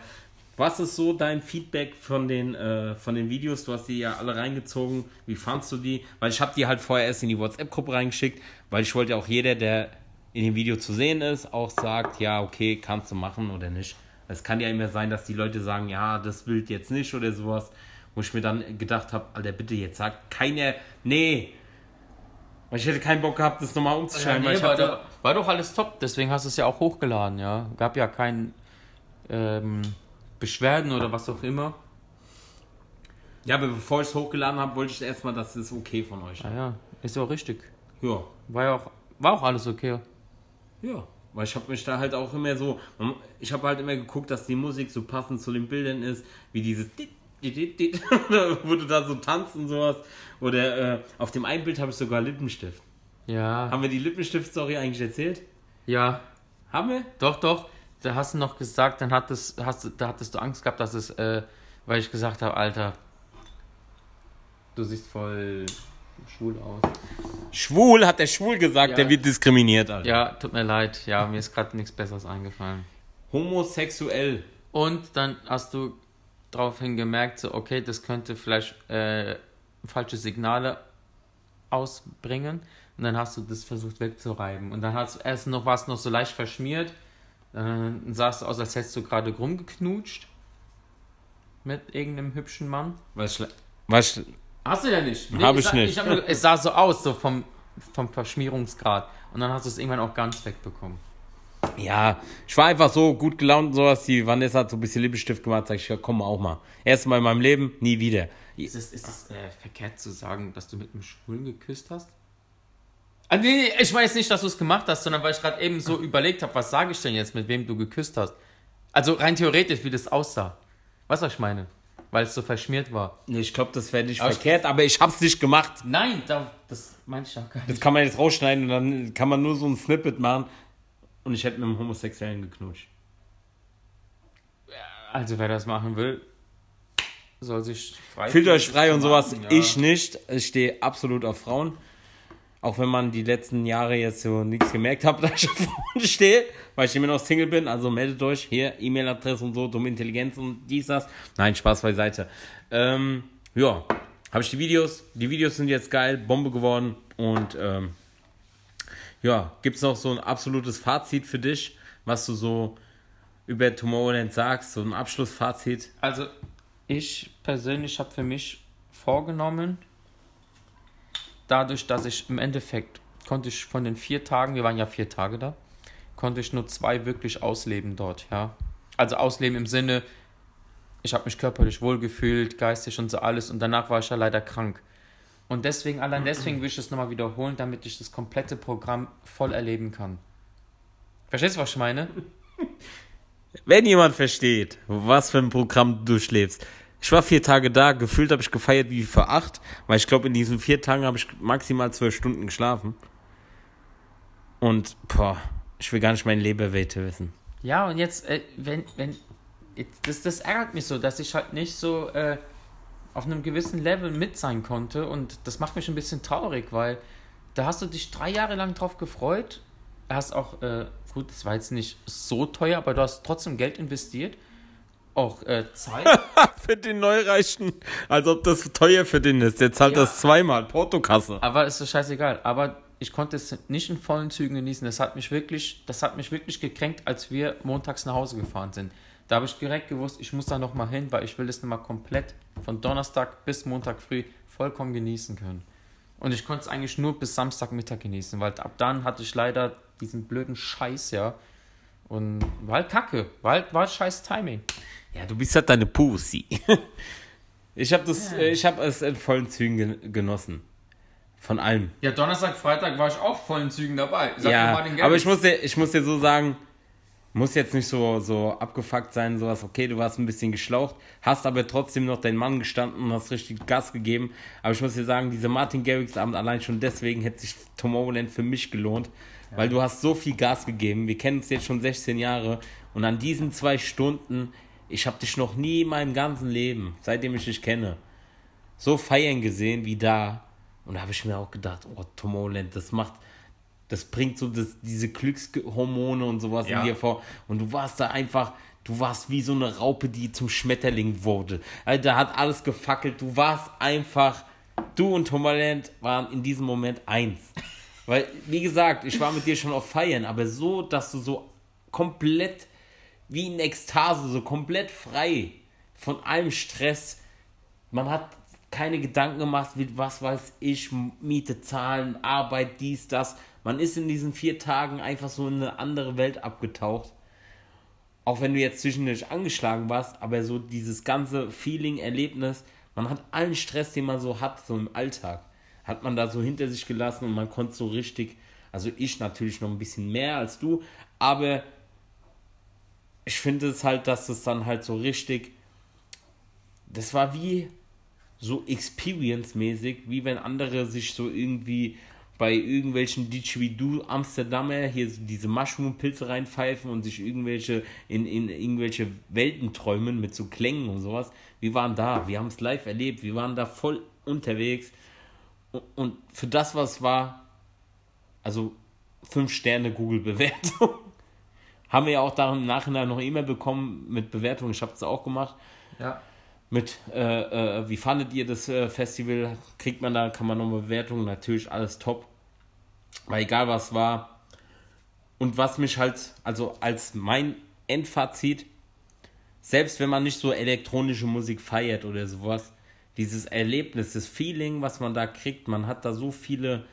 was ist so dein Feedback von den, äh, von den Videos? Du hast die ja alle reingezogen. Wie fandst du die? Weil ich habe die halt vorher erst in die WhatsApp-Gruppe reingeschickt, weil ich wollte auch jeder, der in dem Video zu sehen ist, auch sagt, ja, okay, kannst du machen oder nicht. Es kann ja immer sein, dass die Leute sagen, ja, das Bild jetzt nicht oder sowas. Wo ich mir dann gedacht habe, Alter, bitte jetzt sagt keiner, nee. Weil ich hätte keinen Bock gehabt, das nochmal umzuschreiben. weil ich war, doch, war doch alles top, deswegen hast du es ja auch hochgeladen, ja. Gab ja kein ähm, Beschwerden oder was auch immer. Ja, aber bevor ich es hochgeladen habe, wollte ich erstmal, dass es okay von euch Ah ja, ist ja auch richtig. Ja. War ja auch, war auch alles okay. Ja. Weil ich habe mich da halt auch immer so, ich habe halt immer geguckt, dass die Musik so passend zu den Bildern ist, wie dieses wo du da so tanzt und sowas. Oder äh, auf dem einen Bild habe ich sogar Lippenstift. Ja. Haben wir die Lippenstift-Story eigentlich erzählt? Ja, Haben wir? doch, doch. Da hast du noch gesagt, dann hattest, hast, du- da hattest du Angst gehabt, dass es, äh, weil ich gesagt habe, Alter, du siehst voll schwul aus. Schwul, hat der schwul gesagt, Ja. der wird diskriminiert, Alter. Ja, tut mir leid. Ja, mir ist gerade nichts Besseres eingefallen. Homosexuell. Und dann hast du daraufhin gemerkt, so, okay, das könnte vielleicht äh, falsche Signale ausbringen. Und dann hast du das versucht wegzureiben. Und dann hast du erst noch was noch so leicht verschmiert. Dann sahst du aus, als hättest du gerade rumgeknutscht. Mit irgendeinem hübschen Mann. Was, schle- was, Hast du ja nicht. Hab es ich sah- nicht. hab nur, es sah so aus, so vom, vom Verschmierungsgrad. Und dann hast du es irgendwann auch ganz wegbekommen. Ja, ich war einfach so gut gelaunt und sowas. Die Vanessa hat so ein bisschen Lippenstift gemacht. Sag ich, ja, komm auch mal. Erstmal in meinem Leben, nie wieder. Ist es, ist es äh, verkehrt zu sagen, dass du mit einem Schwulen geküsst hast? Ah, nee, ich weiß nicht, dass du es gemacht hast, sondern weil ich gerade eben so überlegt habe, was sage ich denn jetzt, mit wem du geküsst hast. Also rein theoretisch, wie das aussah. Weißt du, was ich meine? Weil es so verschmiert war. Nee, ich glaube, das wäre nicht Aber ich- verkehrt, aber ich hab's nicht gemacht. Nein, da, das meinte ich doch gar Das nicht. kann man jetzt rausschneiden und dann kann man nur so ein Snippet machen. Und ich hätte mit einem Homosexuellen geknutscht. Also wer das machen will, soll sich frei Fühlt euch frei und sowas. ja. Ich nicht. Ich stehe absolut auf Frauen. Auch wenn man die letzten Jahre jetzt so nichts gemerkt hat, dass ich vorne stehe, weil ich immer noch Single bin. Also meldet euch hier, E-Mail-Adresse und so, dumme Intelligenz und dies, das. Nein, Spaß beiseite. Ähm, ja, habe ich die Videos. Die Videos sind jetzt geil, Bombe geworden. Und ähm, ja, gibt es noch so ein absolutes Fazit für dich, was du so über Tomorrowland sagst, so ein Abschlussfazit? Also, ich persönlich habe für mich vorgenommen, dadurch, dass ich im Endeffekt konnte ich von den vier Tagen, wir waren ja vier Tage da, konnte ich nur zwei wirklich ausleben dort, ja. Also ausleben im Sinne, ich habe mich körperlich wohlgefühlt, geistig und so alles und danach war ich ja leider krank. Und deswegen, allein deswegen will ich das nochmal wiederholen, damit ich das komplette Programm voll erleben kann. Verstehst du, was ich meine? Wenn jemand versteht, was für ein Programm du durchlebst. Ich war vier Tage da, gefühlt habe ich gefeiert wie für acht, weil ich glaube, in diesen vier Tagen habe ich maximal zwölf Stunden geschlafen. Und, boah, ich will gar nicht meine Leberwerte wissen. Ja, und jetzt, äh, wenn, wenn, das, das ärgert mich so, dass ich halt nicht so äh, auf einem gewissen Level mit sein konnte und das macht mich ein bisschen traurig, weil da hast du dich drei Jahre lang drauf gefreut, hast auch, äh, gut, das war jetzt nicht so teuer, aber du hast trotzdem Geld investiert, auch äh, Zeit. für den Neureichen, als ob das teuer für den ist. Der zahlt Ja. das zweimal, Portokasse. Aber ist doch scheißegal. Aber ich konnte es nicht in vollen Zügen genießen. Das hat mich wirklich, das hat mich wirklich gekränkt, als wir montags nach Hause gefahren sind. Da habe ich direkt gewusst, ich muss da noch mal hin, weil ich will das nochmal komplett von Donnerstag bis Montag früh vollkommen genießen können. Und ich konnte es eigentlich nur bis Samstagmittag genießen, weil ab dann hatte ich leider diesen blöden Scheiß, ja. Und war halt kacke. War halt, war halt scheiß Timing. Ja, du bist halt deine Pussy. Ich habe das, äh, ich habe es in vollen Zügen gen- genossen. Von allem. Ja, Donnerstag, Freitag war ich auch vollen Zügen dabei. ja, aber ich muss, dir, ich muss dir so sagen, muss jetzt nicht so, so abgefuckt sein, sowas, okay, du warst ein bisschen geschlaucht, hast aber trotzdem noch deinen Mann gestanden und hast richtig Gas gegeben. Aber ich muss dir sagen, diese Martin Garrix Abend allein schon deswegen hätte sich Tomorrowland für mich gelohnt, weil du hast so viel Gas gegeben. Wir kennen uns jetzt schon 16 Jahre und an diesen zwei Stunden, ich habe dich noch nie in meinem ganzen Leben, seitdem ich dich kenne, so feiern gesehen wie da. Und da habe ich mir auch gedacht, oh, Tomorrowland, das macht, das bringt so das, diese Glückshormone und sowas Ja. in dir vor. Und du warst da einfach, du warst wie so eine Raupe, die zum Schmetterling wurde. Also, da hat alles gefackelt. Du warst einfach, du und Tomorrowland waren in diesem Moment eins. Weil, wie gesagt, ich war mit dir schon auf Feiern, aber so, dass du so komplett wie in Ekstase, so komplett frei von allem Stress. Man hat keine Gedanken gemacht, wie, was weiß ich, Miete zahlen, Arbeit, dies, das. Man ist in diesen vier Tagen einfach so in eine andere Welt abgetaucht. Auch wenn du jetzt zwischendurch angeschlagen warst, aber so dieses ganze Feeling, Erlebnis, man hat allen Stress, den man so hat, so im Alltag, hat man da so hinter sich gelassen und man konnte so richtig, also ich natürlich noch ein bisschen mehr als du, aber ich finde es halt, dass es dann halt so richtig, das war wie so experience-mäßig, wie wenn andere sich so irgendwie bei irgendwelchen Didgeridoo Amsterdamer hier diese Mushroom-Pilze reinpfeifen und sich irgendwelche in, in irgendwelche Welten träumen mit so Klängen und sowas. Wir waren da, wir haben es live erlebt, wir waren da voll unterwegs und, für das, was war, also 5 Sterne Google-Bewertung. Haben wir ja auch da im Nachhinein noch E-Mail bekommen mit Bewertung. Ich habe es auch gemacht Ja. Mit, äh, äh, wie fandet ihr das äh, Festival? Kriegt man da, kann man nochmal Bewertungen? Natürlich alles top. Weil egal was war. Und was mich halt, also als mein Endfazit, selbst wenn man nicht so elektronische Musik feiert oder sowas, dieses Erlebnis, das Feeling, was man da kriegt, man hat da so viele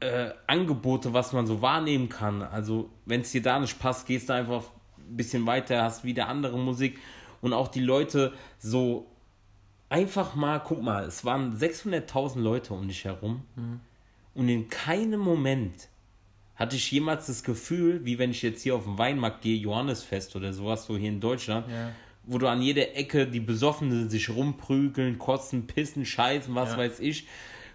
äh, Angebote, was man so wahrnehmen kann. Also, wenn es dir da nicht passt, gehst du einfach ein bisschen weiter, hast wieder andere Musik und auch die Leute so einfach mal, guck mal, es waren 600.000 Leute um dich herum und in keinem Moment hatte ich jemals das Gefühl, wie wenn ich jetzt hier auf den Weinmarkt gehe, Johannesfest oder sowas, so hier in Deutschland, Ja. wo du an jeder Ecke die Besoffenen sich rumprügeln, kotzen, pissen, scheißen, was Ja. weiß ich,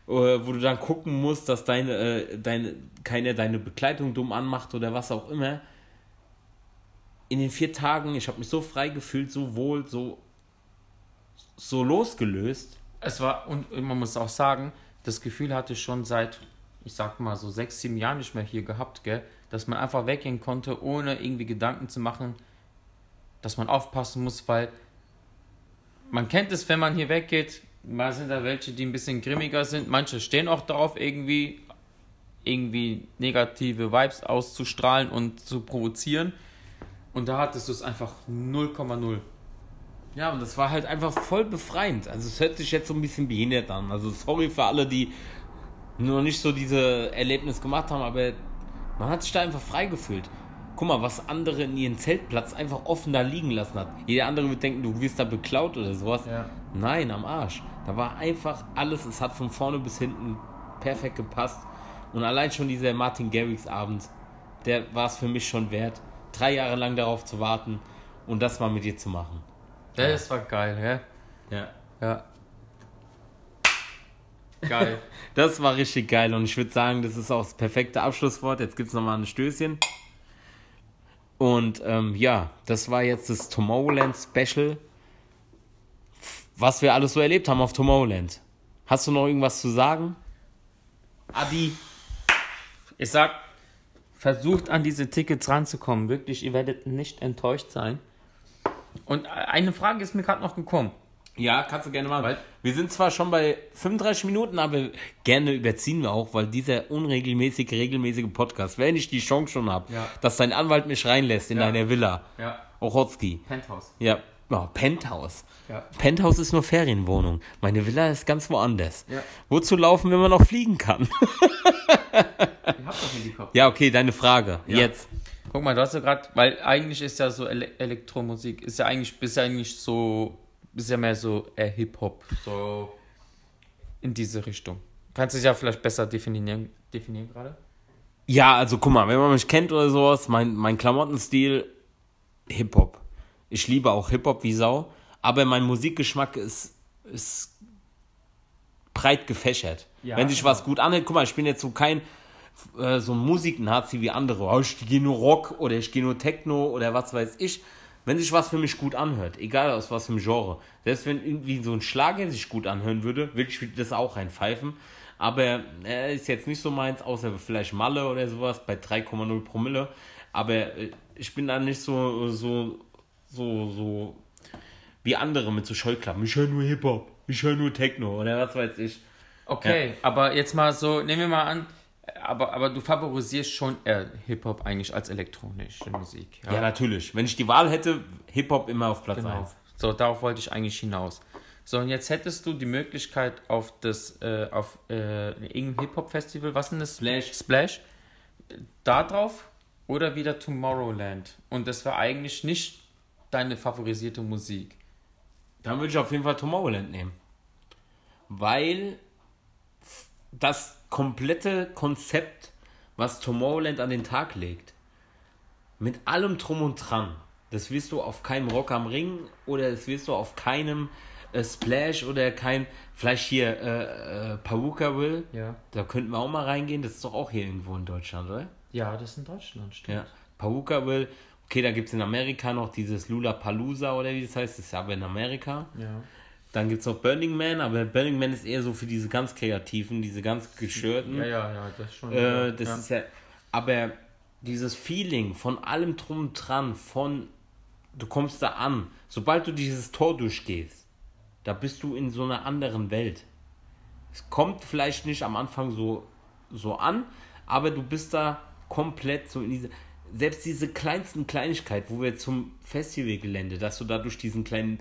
äh, wo du dann gucken musst, dass deine, äh, deine, keiner deine Bekleidung dumm anmacht oder was auch immer. In den vier Tagen, ich habe mich so frei gefühlt, so wohl, so, so losgelöst. Es war, und man muss auch sagen, das Gefühl hatte ich schon seit, ich sag mal so sechs, sieben Jahren nicht mehr hier gehabt, gell? Dass man einfach weggehen konnte, ohne irgendwie Gedanken zu machen, dass man aufpassen muss, weil man kennt es, wenn man hier weggeht, mal sind da welche, die ein bisschen grimmiger sind, manche stehen auch darauf, irgendwie, irgendwie negative Vibes auszustrahlen und zu provozieren. Und da hattest du es einfach 0,0. Ja, und das war halt einfach voll befreiend. Also es hört sich jetzt so ein bisschen behindert an. Also sorry für alle, die noch nicht so diese Erlebnis gemacht haben, aber man hat sich da einfach frei gefühlt. Guck mal, was andere in ihren Zeltplatz einfach offen da liegen lassen hat. Jeder andere wird denken, du wirst da beklaut oder sowas. Ja. Nein, am Arsch. Da war einfach alles, es hat von vorne bis hinten perfekt gepasst. Und allein schon dieser Martin Garrix Abend, der war es für mich schon wert, drei Jahre lang darauf zu warten und das mal mit dir zu machen. Ja, das war geil, gell? Ja. Ja. Geil. Das war richtig geil und ich würde sagen, das ist auch das perfekte Abschlusswort. Jetzt gibt es nochmal ein Stößchen. Und ähm, ja, das war jetzt das Tomorrowland Special, was wir alles so erlebt haben auf Tomorrowland. Hast du noch irgendwas zu sagen? Adi. Ich sag, versucht an diese Tickets ranzukommen. Wirklich, ihr werdet nicht enttäuscht sein. Und eine Frage ist mir gerade noch gekommen. Ja, kannst du gerne machen. Weil- wir sind zwar schon bei 35 Minuten, aber gerne überziehen wir auch, weil dieser unregelmäßige, regelmäßige Podcast, wenn ich die Chance schon habe, Ja. dass dein Anwalt mich reinlässt in Ja. deiner Villa, Ja. Ochotski. Penthouse. Ja, oh, Penthouse. Ja. Penthouse ist nur Ferienwohnung. Meine Villa ist ganz woanders. Ja. Wozu laufen, wenn man noch fliegen kann? Ihr habt doch Helikopter. ja, okay, deine Frage. Ja. Jetzt. Guck mal, du hast ja gerade, weil eigentlich ist ja so Ele Elektromusik, ist ja eigentlich, bist ja eigentlich so, ist ja mehr so äh, Hip-Hop, so in diese Richtung. Kannst du es ja vielleicht besser definieren, definieren gerade? Ja, also guck mal, wenn man mich kennt oder sowas, mein, mein Klamottenstil, Hip-Hop. Ich liebe auch Hip-Hop wie Sau, aber mein Musikgeschmack ist, ist breit gefächert. Ja, wenn sich was gut anhört, guck mal, ich bin jetzt so kein äh, so ein Musik-Nazi wie andere. Oh, ich gehe nur Rock oder ich gehe nur Techno oder was weiß ich. Wenn sich was für mich gut anhört, egal aus was für einem Genre, selbst wenn irgendwie so ein Schlager sich gut anhören würde, würde ich das auch reinpfeifen. Aber er ist jetzt nicht so meins, außer vielleicht Malle oder sowas bei 3,0 Promille. Aber äh, ich bin da nicht so, so, so, so wie andere mit so Scheuklappen. Ich höre nur Hip-Hop, ich höre nur Techno oder was weiß ich. Okay, aber jetzt mal so, nehmen wir mal an, aber, aber du favorisierst schon eher Hip-Hop eigentlich als elektronische Musik. Ja, natürlich. Wenn ich die Wahl hätte, Hip-Hop immer auf Platz Genau. 1. So, darauf wollte ich eigentlich hinaus. So, und jetzt hättest du die Möglichkeit auf das, äh, auf äh, irgendein Hip-Hop-Festival, was denn das? Splash. Splash. Da drauf oder wieder Tomorrowland. Und das war eigentlich nicht deine favorisierte Musik. Dann würde ich auf jeden Fall Tomorrowland nehmen. Weil das komplette Konzept, was Tomorrowland an den Tag legt, mit allem Drum und Dran, das wirst du auf keinem Rock am Ring oder das wirst du auf keinem äh, Splash oder kein, vielleicht hier äh, äh, Pawukaville, Ja. da könnten wir auch mal reingehen, das ist doch auch hier irgendwo in Deutschland, oder? Ja, das ist in Deutschland, stimmt. Ja, Pawukaville, okay, da gibt es in Amerika noch dieses Lula-Palooza oder wie das heißt, das ist aber in Amerika. Ja. Dann gibt es noch Burning Man, aber Burning Man ist eher so für diese ganz kreativen, diese ganz geschürten. Ja, ja, ja, das schon. Äh, das ja. ist ja. Aber dieses Feeling von allem drum und dran, von du kommst da an, sobald du dieses Tor durchgehst, da bist du in so einer anderen Welt. Es kommt vielleicht nicht am Anfang so, so an, aber du bist da komplett so in diese. Selbst diese kleinsten Kleinigkeit, wo wir zum Festivalgelände, dass du da durch diesen kleinen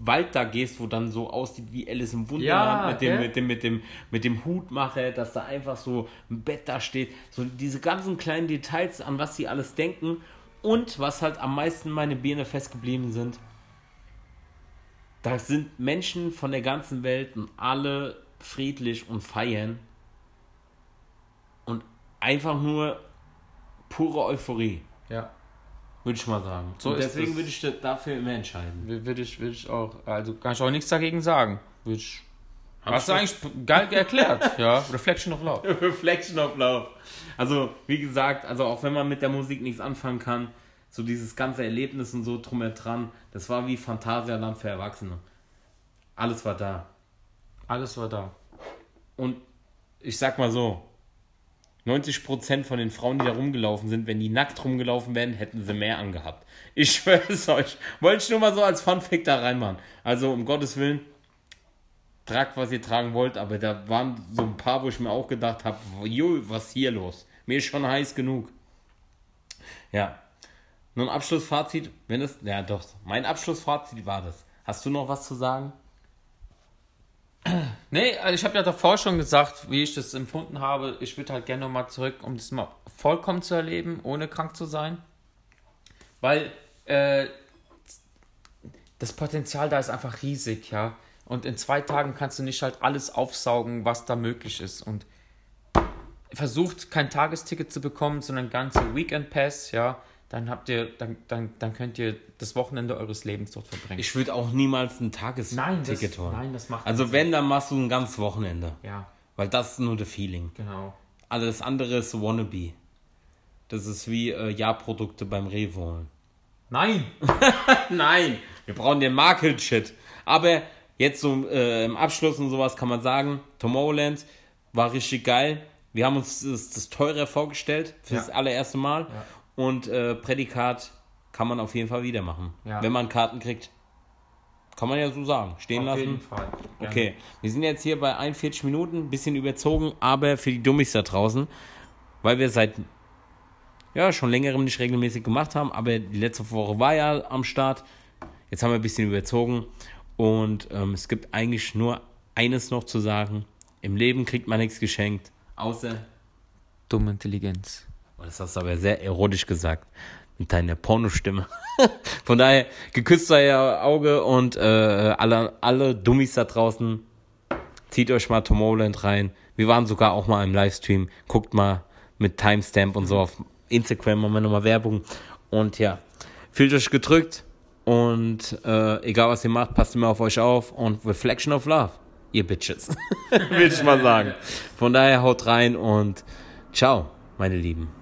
Wald da gehst, wo dann so aussieht wie Alice im Wunderland Ja, mit, dem, mit, dem, mit, dem, mit dem Hutmacher, dass da einfach so ein Bett da steht. So diese ganzen kleinen Details, an was sie alles denken. Und was halt am meisten meine Birne festgeblieben sind, da sind Menschen von der ganzen Welt und alle friedlich und feiern. Und einfach nur pure Euphorie, ja. würde ich mal sagen. So und deswegen es. würde ich dafür immer entscheiden. Würde ich, würde ich auch, also kann ich auch nichts dagegen sagen. Würde ich, hast du ich eigentlich geil erklärt, ja. Reflection of Love. Reflection of Love. Also, wie gesagt, also auch wenn man mit der Musik nichts anfangen kann, so dieses ganze Erlebnis und so drum dran, das war wie Phantasialand für Erwachsene. Alles war da. Alles war da. Und ich sag mal so, 90% von den Frauen, die da rumgelaufen sind, wenn die nackt rumgelaufen wären, hätten sie mehr angehabt. Ich schwöre es euch. Wollte ich nur mal so als Funfact da reinmachen. Also um Gottes Willen, tragt, was ihr tragen wollt, aber da waren so ein paar, wo ich mir auch gedacht habe, jo, was hier los? Mir ist schon heiß genug. Ja. Nun Abschlussfazit, wenn es, ja doch, mein Abschlussfazit war das. Hast du noch was zu sagen? Nee, also ich habe ja davor schon gesagt, wie ich das empfunden habe. Ich würde halt gerne nochmal zurück, um das mal vollkommen zu erleben, ohne krank zu sein. Weil äh, das Potenzial da ist einfach riesig, ja. Und in zwei Tagen kannst du nicht halt alles aufsaugen, was da möglich ist. Und versucht kein Tagesticket zu bekommen, sondern ganze Weekend Pass, ja. Dann habt ihr, dann, dann, dann könnt ihr das Wochenende eures Lebens dort verbringen. Ich würde auch niemals ein Tagesticket holen. nein, das macht Also wenn, dann machst du ein ganzes Wochenende. Ja, Weil das ist nur der Feeling. genau. Alles andere ist Wannabe. Das ist wie äh, Ja-Produkte beim Rewe holen. Nein! Nein, wir brauchen den Market-Shit. Aber jetzt so äh, im Abschluss und sowas kann man sagen, Tomorrowland war richtig geil. Wir haben uns das, das teurer vorgestellt für Ja. das allererste Mal. Ja. Und äh, Prädikat kann man auf jeden Fall wieder machen. Ja. Wenn man Karten kriegt. Kann man ja so sagen. Stehen Auf lassen. jeden Fall. Gerne. Okay, wir sind jetzt hier bei 41 Minuten, ein bisschen überzogen, aber für die Dummies da draußen, weil wir seit ja schon längerem nicht regelmäßig gemacht haben, aber die letzte Woche war ja am Start. Jetzt haben wir ein bisschen überzogen und ähm, es gibt eigentlich nur eines noch zu sagen: Im Leben kriegt man nichts geschenkt, außer. Dumme Intelligenz. Oh, das hast du aber sehr erotisch gesagt. Mit deiner Pornostimme. Von daher, geküsst ihr Auge und äh, alle, alle Dummies da draußen, zieht euch mal Tomorrowland rein. Wir waren sogar auch mal im Livestream. Guckt mal mit Timestamp und so auf Instagram machen wir nochmal Werbung. Und ja, fühlt euch gedrückt und äh, egal was ihr macht, passt immer auf euch auf und Reflection of Love, ihr Bitches. Will ich mal sagen. Von daher haut rein und ciao, meine Lieben.